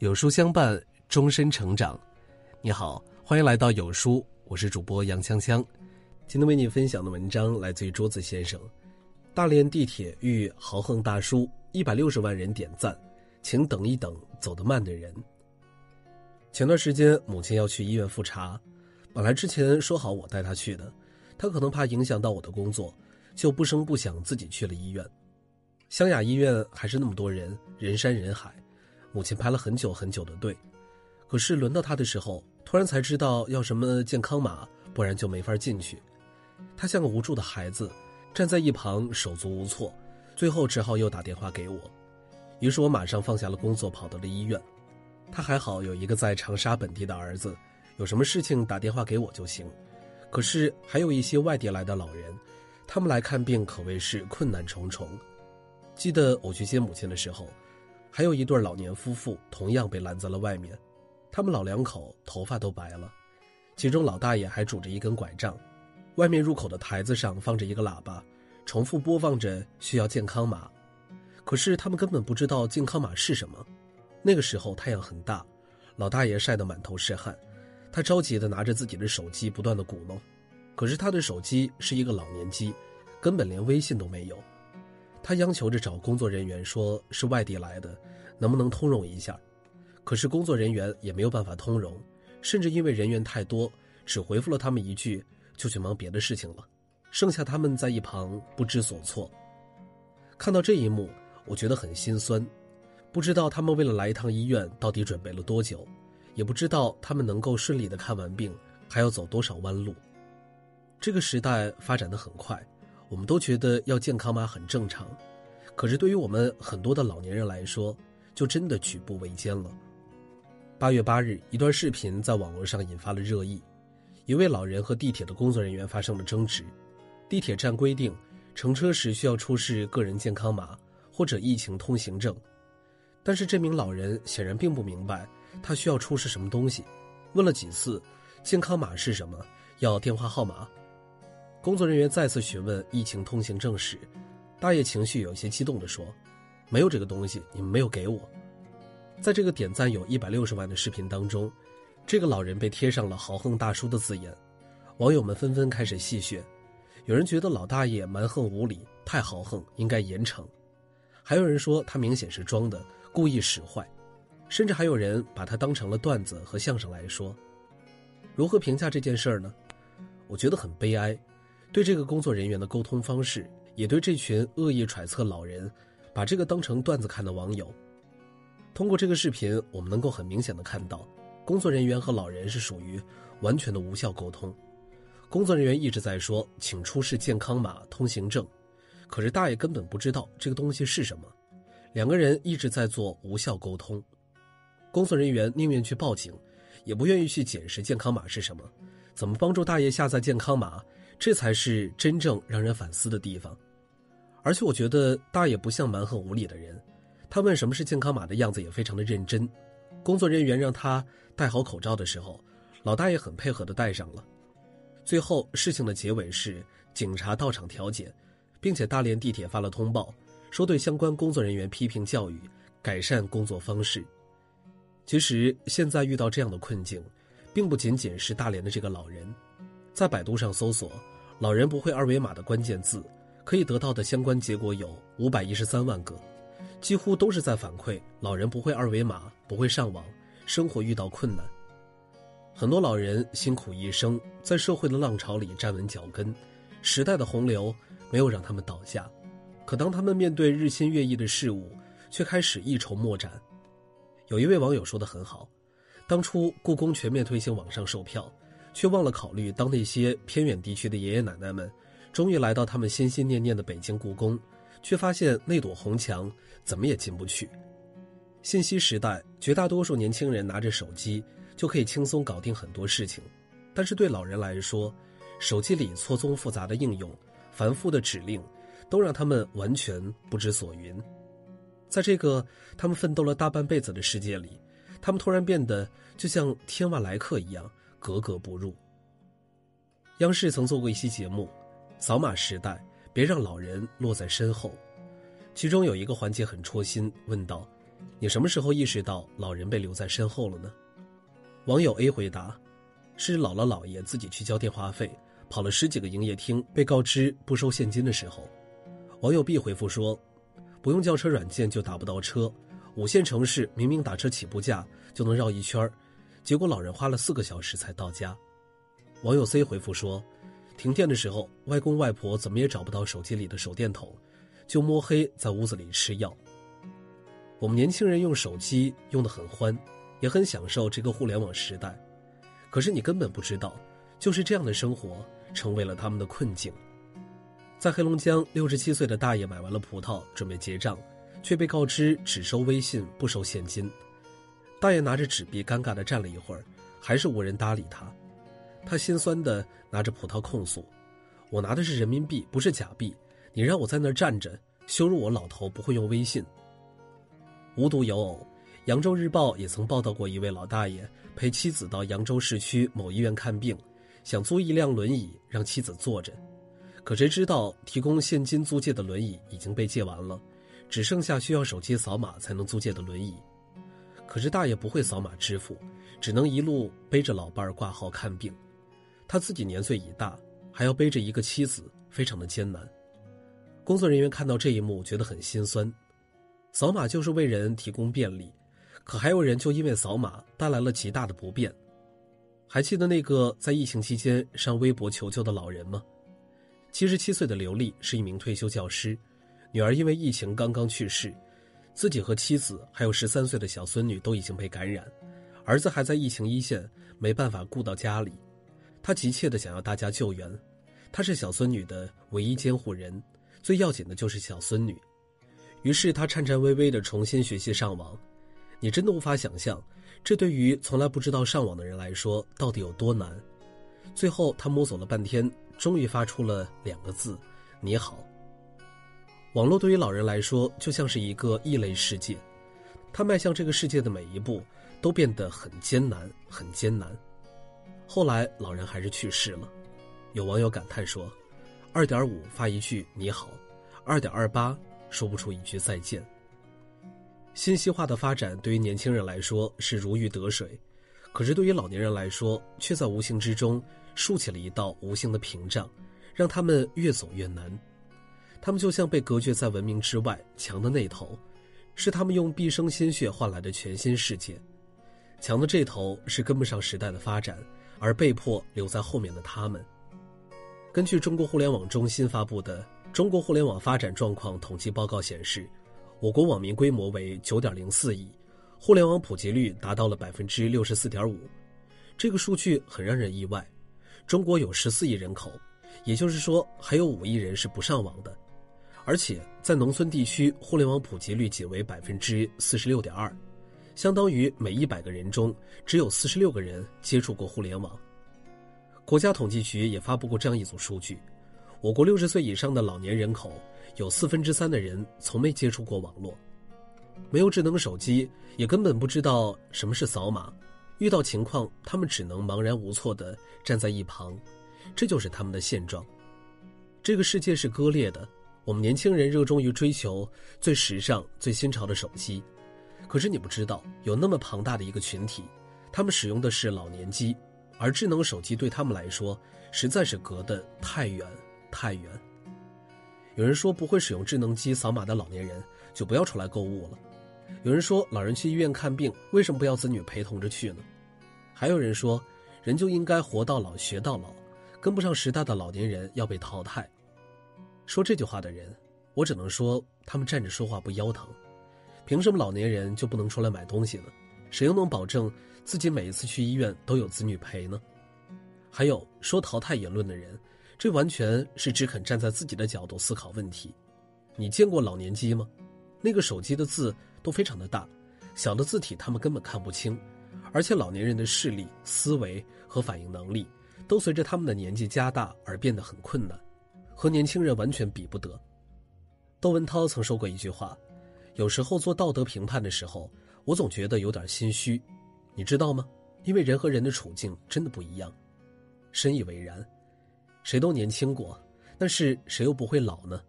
有书相伴，终身成长。你好，欢迎来到有书，我是主播杨锵锵。今天为你分享的文章来自于桌子先生。大连地铁遇豪横大叔，一百六十万人点赞，请等一等，走得慢的人。前段时间母亲要去医院复查，本来之前说好我带她去的，她可能怕影响到我的工作，就不声不响自己去了医院。湘雅医院还是那么多人，人山人海。母亲排了很久很久的队，可是轮到她的时候，突然才知道要什么健康码，不然就没法进去。她像个无助的孩子，站在一旁手足无措，最后只好又打电话给我。于是我马上放下了工作，跑到了医院。他还好有一个在长沙本地的儿子，有什么事情打电话给我就行。可是还有一些外地来的老人，他们来看病可谓是困难重重。记得我去接母亲的时候。还有一对老年夫妇同样被拦在了外面，他们老两口头发都白了，其中老大爷还拄着一根拐杖，外面入口的台子上放着一个喇叭，重复播放着需要健康码，可是他们根本不知道健康码是什么。那个时候太阳很大，老大爷晒得满头是汗，他着急地拿着自己的手机不断地鼓弄，可是他的手机是一个老年机，根本连微信都没有。他央求着找工作人员，说是外地来的，能不能通融一下？可是工作人员也没有办法通融，甚至因为人员太多，只回复了他们一句，就去忙别的事情了，剩下他们在一旁不知所措。看到这一幕，我觉得很心酸，不知道他们为了来一趟医院到底准备了多久，也不知道他们能够顺利的看完病还要走多少弯路。这个时代发展的很快。我们都觉得要健康码很正常，可是对于我们很多的老年人来说，就真的举步维艰了。八月八日，一段视频在网络上引发了热议，一位老人和地铁的工作人员发生了争执。地铁站规定，乘车时需要出示个人健康码或者疫情通行证，但是这名老人显然并不明白他需要出示什么东西，问了几次，健康码是什么？要电话号码？工作人员再次询问疫情通行证时，大爷情绪有些激动地说：“没有这个东西，你们没有给我。”在这个点赞有一百六十万的视频当中，这个老人被贴上了“豪横大叔”的字眼，网友们纷纷开始戏谑。有人觉得老大爷蛮横无理，太豪横，应该严惩；还有人说他明显是装的，故意使坏，甚至还有人把他当成了段子和相声来说。如何评价这件事儿呢？我觉得很悲哀。对这个工作人员的沟通方式，也对这群恶意揣测老人、把这个当成段子看的网友。通过这个视频，我们能够很明显的看到，工作人员和老人是属于完全的无效沟通。工作人员一直在说，请出示健康码、通行证，可是大爷根本不知道这个东西是什么。两个人一直在做无效沟通。工作人员宁愿去报警，也不愿意去解释健康码是什么，怎么帮助大爷下载健康码。这才是真正让人反思的地方，而且我觉得大爷不像蛮横无理的人，他问什么是健康码的样子也非常的认真。工作人员让他戴好口罩的时候，老大爷很配合的戴上了。最后事情的结尾是警察到场调解，并且大连地铁发了通报，说对相关工作人员批评教育，改善工作方式。其实现在遇到这样的困境，并不仅仅是大连的这个老人。在百度上搜索“老人不会二维码”的关键字，可以得到的相关结果有五百一十三万个，几乎都是在反馈老人不会二维码、不会上网，生活遇到困难。很多老人辛苦一生，在社会的浪潮里站稳脚跟，时代的洪流没有让他们倒下，可当他们面对日新月异的事物，却开始一筹莫展。有一位网友说的很好，当初故宫全面推行网上售票。却忘了考虑，当那些偏远地区的爷爷奶奶们，终于来到他们心心念念的北京故宫，却发现那朵红墙怎么也进不去。信息时代，绝大多数年轻人拿着手机就可以轻松搞定很多事情，但是对老人来说，手机里错综复杂的应用、繁复的指令，都让他们完全不知所云。在这个他们奋斗了大半辈子的世界里，他们突然变得就像天外来客一样。格格不入。央视曾做过一期节目，《扫码时代，别让老人落在身后》，其中有一个环节很戳心，问道：“你什么时候意识到老人被留在身后了呢？网友 A 回答：“是姥姥姥爷自己去交电话费，跑了十几个营业厅，被告知不收现金的时候。”网友 B 回复说：“不用叫车软件就打不到车，五线城市明明打车起步价就能绕一圈结果老人花了四个小时才到家。”网友 C 回复说：“停电的时候，外公外婆怎么也找不到手机里的手电筒，就摸黑在屋子里吃药。”我们年轻人用手机用得很欢，也很享受这个互联网时代，可是你根本不知道，就是这样的生活成为了他们的困境。在黑龙江，六十七岁的大爷买完了葡萄，准备结账，却被告知只收微信不收现金。大爷拿着纸币，尴尬地站了一会儿，还是无人搭理他。他心酸地拿着葡萄控诉：“我拿的是人民币，不是假币，你让我在那儿站着，羞辱我老头不会用微信。”无独有偶，扬州日报也曾报道过一位老大爷陪妻子到扬州市区某医院看病，想租一辆轮椅让妻子坐着，可谁知道提供现金租借的轮椅已经被借完了，只剩下需要手机扫码才能租借的轮椅。可是大爷不会扫码支付，只能一路背着老伴儿挂号看病，他自己年岁已大，还要背着一个妻子，非常的艰难。工作人员看到这一幕，觉得很心酸。扫码就是为人提供便利，可还有人就因为扫码带来了极大的不便。还记得那个在疫情期间上微博求救的老人吗？七十七岁的刘丽是一名退休教师，女儿因为疫情刚刚去世，自己和妻子还有十三岁的小孙女都已经被感染，儿子还在疫情一线，没办法顾到家里，他急切的想要大家救援。他是小孙女的唯一监护人，最要紧的就是小孙女。于是他颤颤巍巍地重新学习上网，你真的无法想象，这对于从来不知道上网的人来说到底有多难。最后他摸索了半天，终于发出了两个字：“你好。”网络对于老人来说就像是一个异类世界，他迈向这个世界的每一步都变得很艰难，很艰难。后来老人还是去世了，有网友感叹说：“二点五发一句你好，二点二八。”说不出一句再见。信息化的发展对于年轻人来说是如鱼得水，可是对于老年人来说，却在无形之中竖起了一道无形的屏障，让他们越走越难。他们就像被隔绝在文明之外墙的那头，是他们用毕生心血换来的全新世界；墙的这头是跟不上时代的发展，而被迫留在后面的他们。根据中国互联网中心发布的。中国互联网发展状况统计报告显示，我国网民规模为九点零四亿，互联网普及率达到了百分之六十四点五。这个数据很让人意外。中国有十四亿人口，也就是说还有五亿人是不上网的，而且在农村地区，互联网普及率仅为百分之四十六点二，相当于每一百个人中只有四十六个人接触过互联网。国家统计局也发布过这样一组数据。我国六十岁以上的老年人口有四分之三的人从没接触过网络，没有智能手机，也根本不知道什么是扫码。遇到情况，他们只能茫然无措地站在一旁，这就是他们的现状。这个世界是割裂的，我们年轻人热衷于追求最时尚、最新潮的手机，可是你不知道，有那么庞大的一个群体，他们使用的是老年机，而智能手机对他们来说实在是隔得太远。太远。有人说，不会使用智能机扫码的老年人就不要出来购物了。有人说，老人去医院看病，为什么不要子女陪同着去呢？还有人说，人就应该活到老学到老，跟不上时代的老年人要被淘汰。说这句话的人，我只能说，他们站着说话不腰疼。凭什么老年人就不能出来买东西呢？谁又能保证自己每一次去医院都有子女陪呢？还有说淘汰言论的人。这完全是只肯站在自己的角度思考问题。你见过老年机吗？那个手机的字都非常的大，小的字体他们根本看不清，而且老年人的视力、思维和反应能力都随着他们的年纪加大而变得很困难，和年轻人完全比不得。窦文涛曾说过一句话：“有时候做道德评判的时候，我总觉得有点心虚，你知道吗？因为人和人的处境真的不一样。”深以为然。谁都年轻过，但是谁又不会老呢？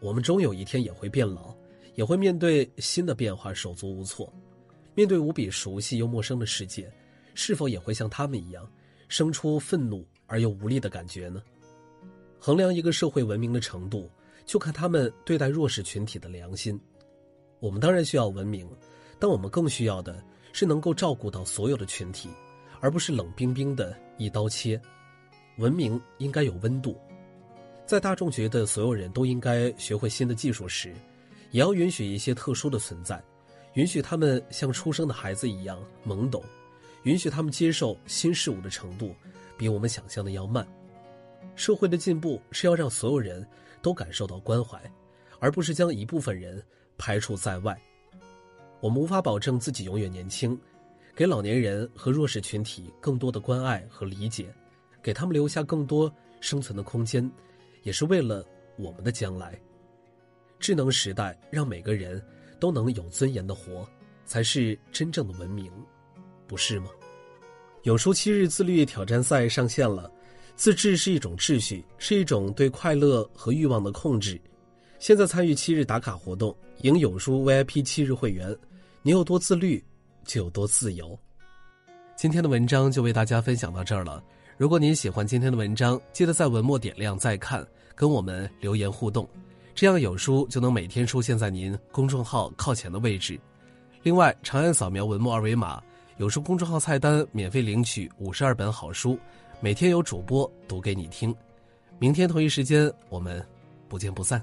我们终有一天也会变老，也会面对新的变化手足无措。面对无比熟悉又陌生的世界，是否也会像他们一样，生出愤怒而又无力的感觉呢？衡量一个社会文明的程度，就看他们对待弱势群体的良心。我们当然需要文明，但我们更需要的是能够照顾到所有的群体，而不是冷冰冰的一刀切。文明应该有温度，在大众觉得所有人都应该学会新的技术时，也要允许一些特殊的存在，允许他们像出生的孩子一样懵懂，允许他们接受新事物的程度比我们想象的要慢。社会的进步是要让所有人都感受到关怀，而不是将一部分人排除在外。我们无法保证自己永远年轻，给老年人和弱势群体更多的关爱和理解。给他们留下更多生存的空间，也是为了我们的将来。智能时代让每个人都能有尊严的活，才是真正的文明，不是吗？有书七日自律挑战赛上线了，自制是一种秩序，是一种对快乐和欲望的控制。现在参与七日打卡活动，赢有书 VIP 七日会员，你有多自律，就有多自由。今天的文章就为大家分享到这儿了。如果您喜欢今天的文章，记得在文末点亮再看，跟我们留言互动，这样有书就能每天出现在您公众号靠前的位置。另外，长按扫描文末二维码，有书公众号菜单免费领取五十二本好书，每天有主播读给你听。明天同一时间，我们不见不散。